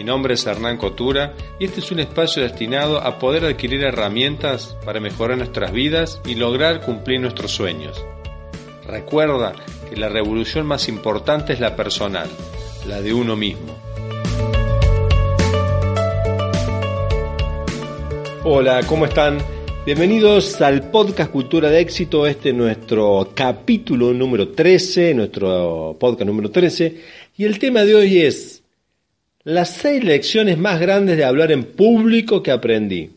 Mi nombre es Hernán Cotura y este es un espacio destinado a poder adquirir herramientas para mejorar nuestras vidas y lograr cumplir nuestros sueños. Recuerda que la revolución más importante es la personal, la de uno mismo. Hola, ¿cómo están? Bienvenidos al podcast Cultura de Éxito, este es nuestro capítulo número 13, nuestro podcast número 13, y el tema de hoy es las seis lecciones más grandes de hablar en público que aprendí.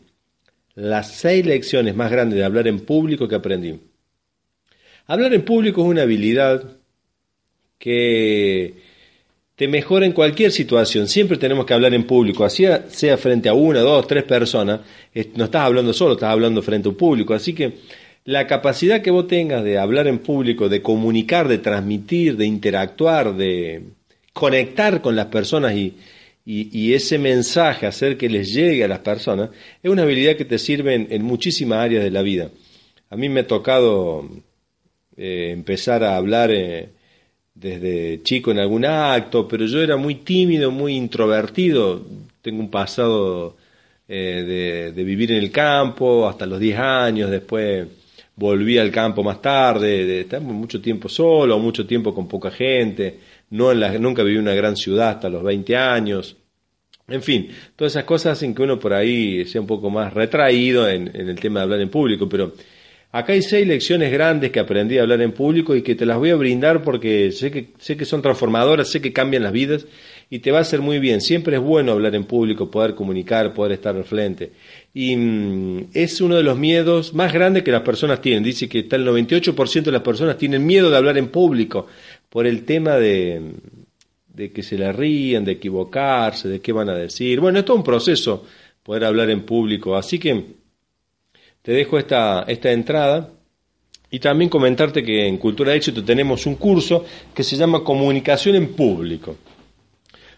Las seis lecciones más grandes de hablar en público que aprendí. Hablar en público es una habilidad que te mejora en cualquier situación. Siempre tenemos que hablar en público, así sea frente a una, dos, tres personas. No estás hablando solo, estás hablando frente a un público. Así que la capacidad que vos tengas de hablar en público, de comunicar, de transmitir, de interactuar, de conectar con las personas y, y, ese mensaje, hacer que les llegue a las personas, es una habilidad que te sirve en, muchísimas áreas de la vida. A mí me ha tocado eh, empezar a hablar eh, desde chico en algún acto, pero yo era muy tímido, muy introvertido. Tengo un pasado eh, de, vivir en el campo hasta los 10 años, después volví al campo más tarde, de estar mucho tiempo solo, mucho tiempo con poca gente no en la, nunca viví en una gran ciudad hasta los 20 años. En fin, todas esas cosas hacen que uno por ahí sea un poco más retraído en, el tema de hablar en público, pero acá hay seis lecciones grandes que aprendí a hablar en público y que te las voy a brindar porque sé que, sé que son transformadoras, sé que cambian las vidas y te va a hacer muy bien. Siempre es bueno hablar en público, poder comunicar, poder estar al frente. Y mm, es uno de los miedos más grandes que las personas tienen. Dice que está el 98% de las personas tienen miedo de hablar en público por el tema de, de que se la ríen, de equivocarse, de qué van a decir. Bueno, es todo un proceso poder hablar en público, así que te dejo esta, esta entrada y también comentarte que en Cultura de Éxito tenemos un curso que se llama Comunicación en Público.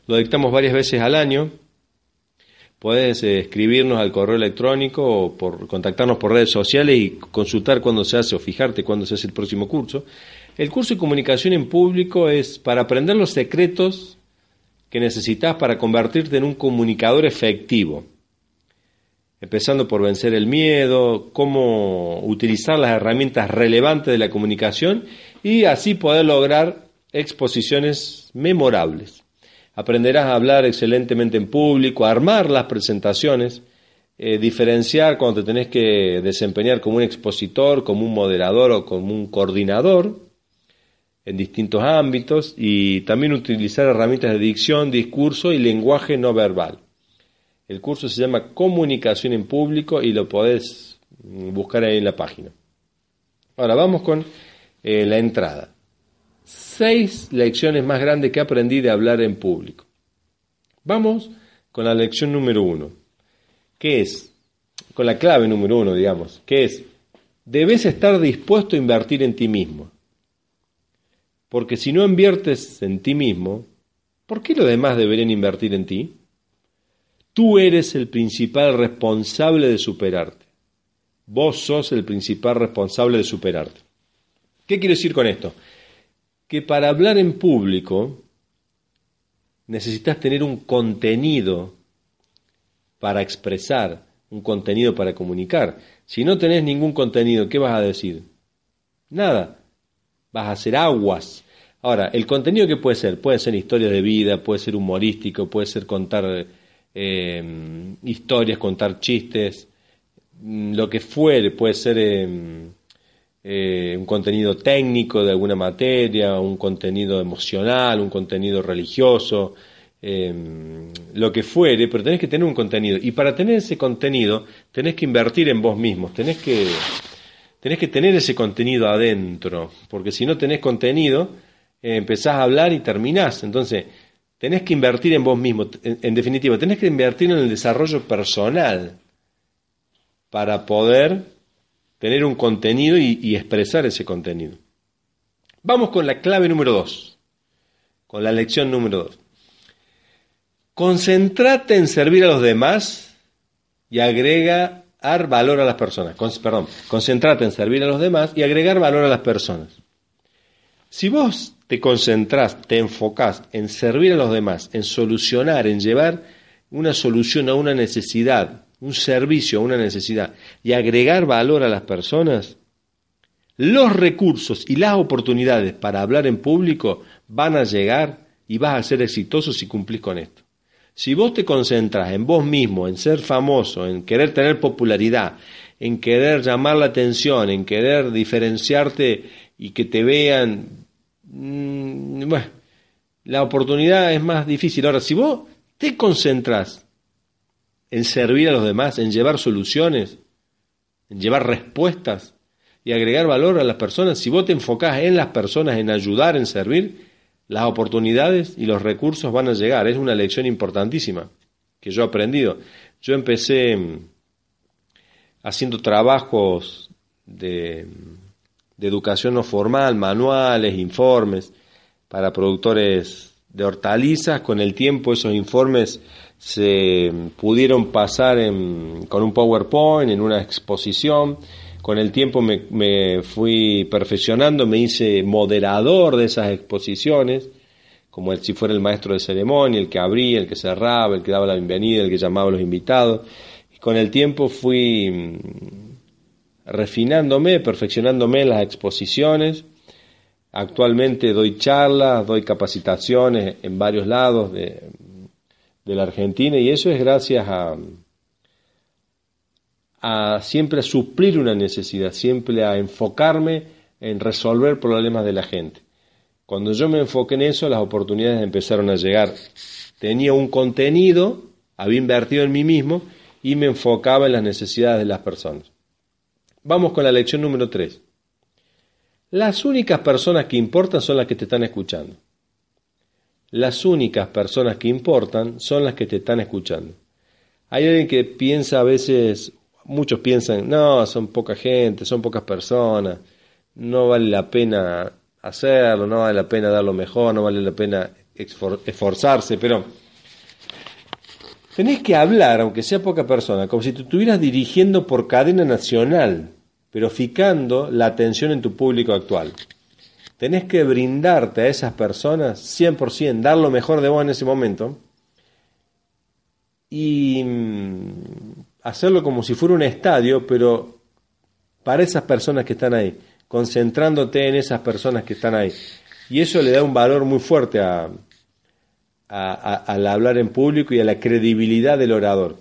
Lo dictamos varias veces al año. Puedes eh, escribirnos al correo electrónico o por, contactarnos por redes sociales y consultar cuándo se hace o fijarte cuándo se hace el próximo curso. El curso de comunicación en público es para aprender los secretos que necesitas para convertirte en un comunicador efectivo. Empezando por vencer el miedo, cómo utilizar las herramientas relevantes de la comunicación y así poder lograr exposiciones memorables. Aprenderás a hablar excelentemente en público, a armar las presentaciones, eh, diferenciar cuando te tenés que desempeñar como un expositor, como un moderador o como un coordinador en distintos ámbitos y también utilizar herramientas de dicción, discurso y lenguaje no verbal. El curso se llama Comunicación en Público y lo podés buscar ahí en la página. Ahora vamos con eh, la entrada. Seis lecciones más grandes que aprendí de hablar en público. Vamos con la lección número uno. ¿Qué es? Con la clave número uno, digamos. ¿Qué es? Debes estar dispuesto a invertir en ti mismo. Porque si no inviertes en ti mismo, ¿por qué los demás deberían invertir en ti? Tú eres el principal responsable de superarte. Vos sos el principal responsable de superarte. ¿Qué quiero decir con esto? Que para hablar en público necesitas tener un contenido para expresar, un contenido para comunicar. Si no tenés ningún contenido, ¿qué vas a decir? Nada vas a hacer aguas. Ahora, el contenido que puede ser, puede ser historias de vida, puede ser humorístico, puede ser contar eh, historias, contar chistes, mm, lo que fuere, puede ser eh, eh, un contenido técnico de alguna materia, un contenido emocional, un contenido religioso, lo que fuere, pero tenés que tener un contenido. Y para tener ese contenido, tenés que invertir en vos mismos, tenés que tenés que tener ese contenido adentro, porque si no tenés contenido, empezás a hablar y terminás. Entonces, tenés que invertir en vos mismo, en, definitiva, tenés que invertir en el desarrollo personal para poder tener un contenido y, expresar ese contenido. Vamos con la clave número dos, con la lección número dos. Concentrate en servir a los demás y agrega valor a las personas. perdón, concentrate en servir a los demás y agregar valor a las personas. Si vos te concentrás, te enfocás en servir a los demás, en solucionar, en llevar una solución a una necesidad, un servicio a una necesidad y agregar valor a las personas, los recursos y las oportunidades para hablar en público van a llegar y vas a ser exitoso si cumplís con esto. Si vos te concentras en vos mismo, en ser famoso, en querer tener popularidad, en querer llamar la atención, en querer diferenciarte y que te vean, mm, bueno, la oportunidad es más difícil. Ahora, si vos te concentras en servir a los demás, en llevar soluciones, en llevar respuestas y agregar valor a las personas, si vos te enfocás en las personas, en ayudar, en servir, las oportunidades y los recursos van a llegar. Es una lección importantísima que yo he aprendido. Yo empecé mm, haciendo trabajos de, de educación no formal, manuales, informes para productores de hortalizas. Con el tiempo esos informes se pudieron pasar con un PowerPoint, en una exposición con el tiempo me, fui perfeccionando, me hice moderador de esas exposiciones, como si fuera el maestro de ceremonia, el que abría, el que cerraba, el que daba la bienvenida, el que llamaba a los invitados. Y con el tiempo fui refinándome, perfeccionándome en las exposiciones. Actualmente doy charlas, doy capacitaciones en varios lados de, la Argentina y eso es gracias a, a siempre suplir una necesidad, siempre a enfocarme en resolver problemas de la gente. Cuando yo me enfoqué en eso, las oportunidades empezaron a llegar. Tenía un contenido, había invertido en mí mismo y me enfocaba en las necesidades de las personas. Vamos con la lección número 3. Las únicas personas que importan son las que te están escuchando. Las únicas personas que importan son las que te están escuchando. Hay alguien que piensa a veces, muchos piensan, no, son poca gente, son pocas personas, no vale la pena hacerlo, no vale la pena dar lo mejor, no vale la pena esforzarse, pero tenés que hablar, aunque sea poca persona, como si tú estuvieras dirigiendo por cadena nacional, pero fijando la atención en tu público actual. Tenés que brindarte a esas personas 100%, dar lo mejor de vos en ese momento y mm, hacerlo como si fuera un estadio, pero para esas personas que están ahí, concentrándote en esas personas que están ahí. Y eso le da un valor muy fuerte a, al hablar en público y a la credibilidad del orador.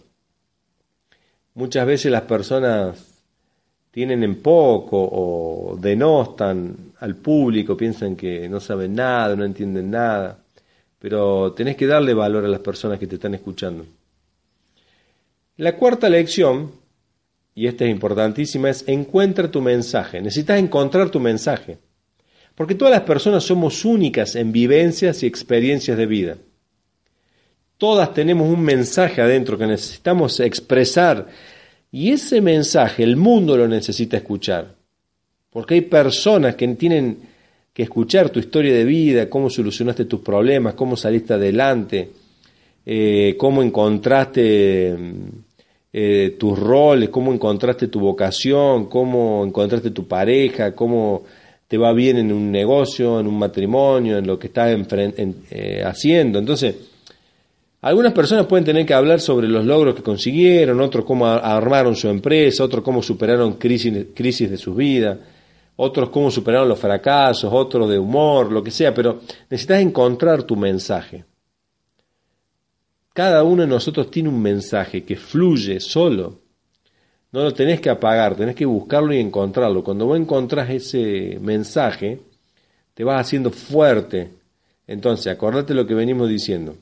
Muchas veces las personas tienen en poco o denostan al público, piensan que no saben nada, no entienden nada, pero tenés que darle valor a las personas que te están escuchando. La cuarta lección, y esta es importantísima, es encuentra tu mensaje. Necesitas encontrar tu mensaje. Porque todas las personas somos únicas en vivencias y experiencias de vida. Todas tenemos un mensaje adentro que necesitamos expresar y ese mensaje el mundo lo necesita escuchar. Porque hay personas que tienen que escuchar tu historia de vida, cómo solucionaste tus problemas, cómo saliste adelante, eh, cómo encontraste eh, tus roles, cómo encontraste tu vocación, cómo encontraste tu pareja, cómo te va bien en un negocio, en un matrimonio, en lo que estás eh, haciendo. Entonces, algunas personas pueden tener que hablar sobre los logros que consiguieron, otros cómo armaron su empresa, otros cómo superaron crisis, de sus vidas, otros cómo superaron los fracasos, otros de humor, lo que sea, pero necesitas encontrar tu mensaje. Cada uno de nosotros tiene un mensaje que fluye solo. No lo tenés que apagar, tenés que buscarlo y encontrarlo. Cuando vos encontrás ese mensaje, te vas haciendo fuerte. Entonces, acordate lo que venimos diciendo.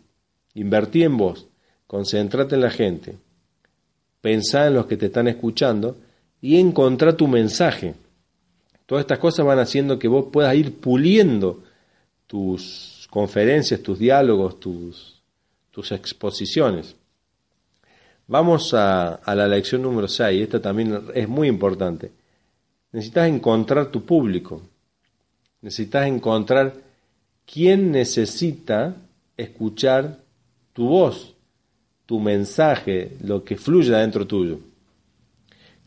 Invertí en vos, concentrate en la gente, pensá en los que te están escuchando y encontrá tu mensaje. Todas estas cosas van haciendo que vos puedas ir puliendo tus conferencias, tus diálogos, tus tus exposiciones. Vamos a, la lección número 6, esta también es muy importante. necesitas encontrar tu público, necesitas encontrar quién necesita escuchar tu voz, tu mensaje, lo que fluye adentro tuyo.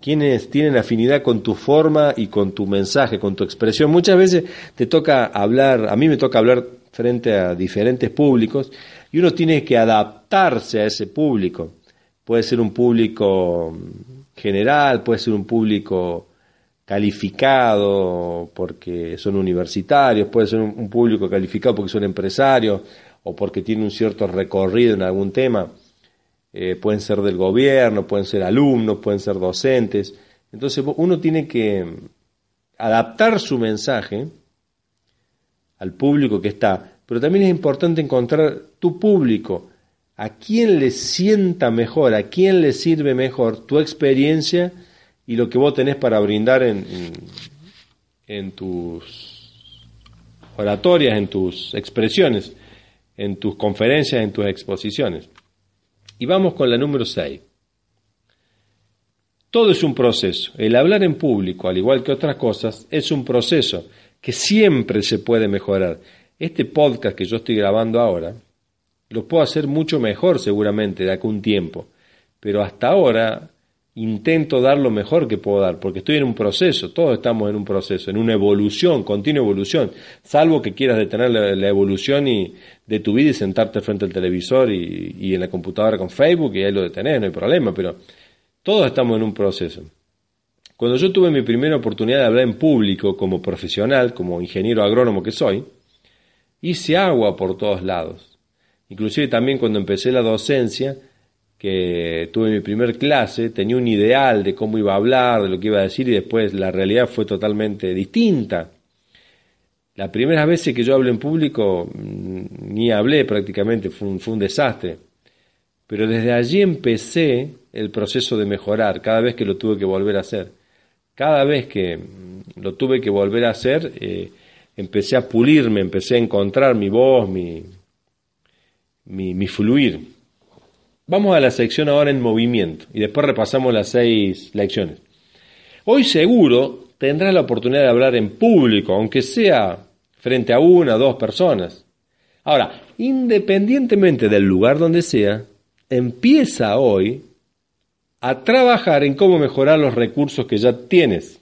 Quienes tienen afinidad con tu forma y con tu mensaje, con tu expresión. Muchas veces te toca hablar, a mí me toca hablar frente a diferentes públicos y uno tiene que adaptarse a ese público. Puede ser un público general, puede ser un público calificado porque son universitarios, puede ser un, público calificado porque son empresarios o porque tienen un cierto recorrido en algún tema. Eh, pueden ser del gobierno, pueden ser alumnos, pueden ser docentes. Entonces uno tiene que adaptar su mensaje al público que está, pero también es importante encontrar tu público, a quién le sienta mejor, a quién le sirve mejor tu experiencia y lo que vos tenés para brindar en, en, tus oratorias, en tus expresiones, en tus conferencias, en tus exposiciones. Y vamos con la número 6. Todo es un proceso. El hablar en público, al igual que otras cosas, es un proceso que siempre se puede mejorar. Este podcast que yo estoy grabando ahora, lo puedo hacer mucho mejor seguramente de acá un tiempo, pero hasta ahora intento dar lo mejor que puedo dar, porque estoy en un proceso, todos estamos en un proceso, en una evolución, continua evolución, salvo que quieras detener la, evolución y, de tu vida y sentarte frente al televisor y, en la computadora con Facebook y ahí lo detenés, no hay problema, pero todos estamos en un proceso. Cuando yo tuve mi primera oportunidad de hablar en público como profesional, como ingeniero agrónomo que soy, hice agua por todos lados. Inclusive también cuando empecé la docencia, que tuve mi primer clase, tenía un ideal de cómo iba a hablar, de lo que iba a decir y después la realidad fue totalmente distinta. La primera vez que yo hablé en público mm, ni hablé prácticamente, fue un, fue un desastre. Pero desde allí empecé el proceso de mejorar, cada vez que lo tuve que volver a hacer. Cada vez que mm, lo tuve que volver a hacer, eh, empecé a pulirme, empecé a encontrar mi voz, mi, mi fluir. Vamos a la sección ahora en movimiento y después repasamos las seis lecciones. Hoy seguro tendrás la oportunidad de hablar en público, aunque sea frente a una o dos personas. Ahora, independientemente del lugar donde sea, empieza hoy a trabajar en cómo mejorar los recursos que ya tienes.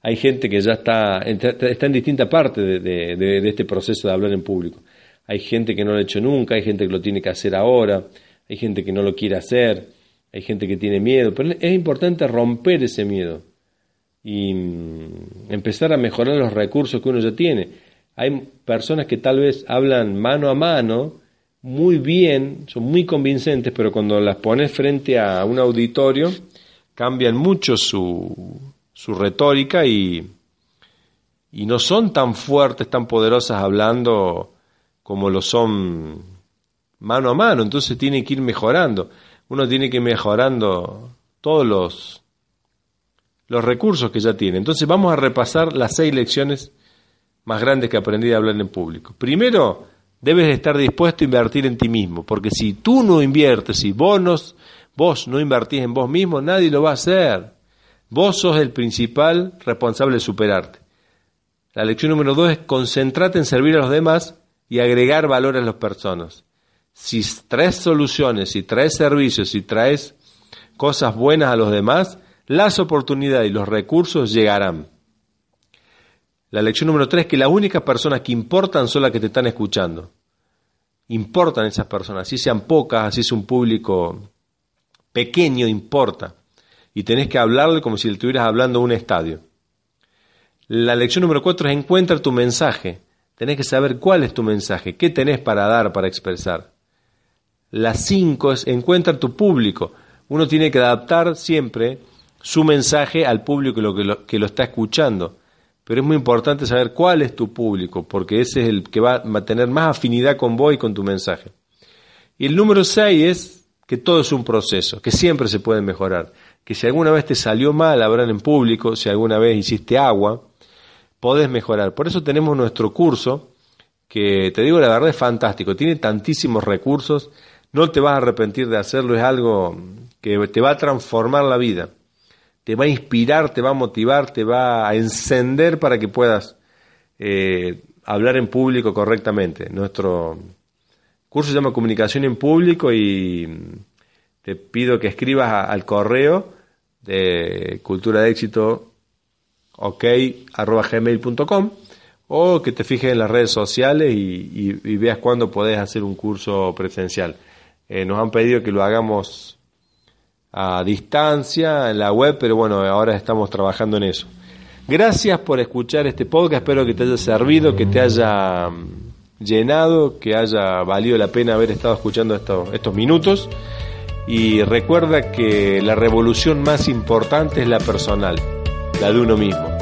Hay gente que ya está, en distinta parte de este proceso de hablar en público. Hay gente que no lo ha hecho nunca, hay gente que lo tiene que hacer ahora, hay gente que no lo quiere hacer, hay gente que tiene miedo, pero es importante romper ese miedo y mm, empezar a mejorar los recursos que uno ya tiene. Hay personas que tal vez hablan mano a mano muy bien, son muy convincentes, pero cuando las pones frente a un auditorio cambian mucho su, su retórica y, y no son tan fuertes, tan poderosas hablando como lo son mano a mano, entonces tiene que ir mejorando. Uno tiene que ir mejorando todos los, los recursos que ya tiene. Entonces vamos a repasar las seis lecciones más grandes que aprendí a hablar en público. Primero, debes estar dispuesto a invertir en ti mismo, porque si tú no inviertes, si vos no, vos no invertís en vos mismo, nadie lo va a hacer. Vos sos el principal responsable de superarte. La lección número dos es concentrate en servir a los demás y agregar valor a las personas si traes soluciones, si traes servicios, si traes cosas buenas a los demás, las oportunidades y los recursos llegarán. La lección número tres es que las únicas personas que importan son las que te están escuchando. Importan esas personas, así sean pocas, así es un público pequeño, importa. Y tenés que hablarle como si le estuvieras hablando a un estadio. La lección número cuatro es encuentra tu mensaje. Tenés que saber cuál es tu mensaje, qué tenés para dar, para expresar. Las cinco es encuentra tu público. Uno tiene que adaptar siempre su mensaje al público que lo, que lo, está escuchando. Pero es muy importante saber cuál es tu público, porque ese es el que va a tener más afinidad con vos y con tu mensaje. Y el número seis es que todo es un proceso, que siempre se puede mejorar. Que si alguna vez te salió mal hablar en público, si alguna vez hiciste agua, podés mejorar. Por eso tenemos nuestro curso, que te digo la verdad es fantástico, tiene tantísimos recursos no te vas a arrepentir de hacerlo, es algo que te va a transformar la vida. te va a inspirar, te va a motivar, te va a encender para que puedas eh, hablar en público correctamente. Nuestro curso se llama Comunicación en Público y te pido que escribas al correo de cultura de éxito ok o que te fijes en las redes sociales y, veas cuándo podés hacer un curso presencial. Eh, nos han pedido que lo hagamos a distancia en la web, pero bueno, ahora estamos trabajando en eso. Gracias por escuchar este podcast, espero que te haya servido, que te haya mm, llenado, que haya valido la pena haber estado escuchando estos, estos minutos. Y recuerda que la revolución más importante es la personal, la de uno mismo.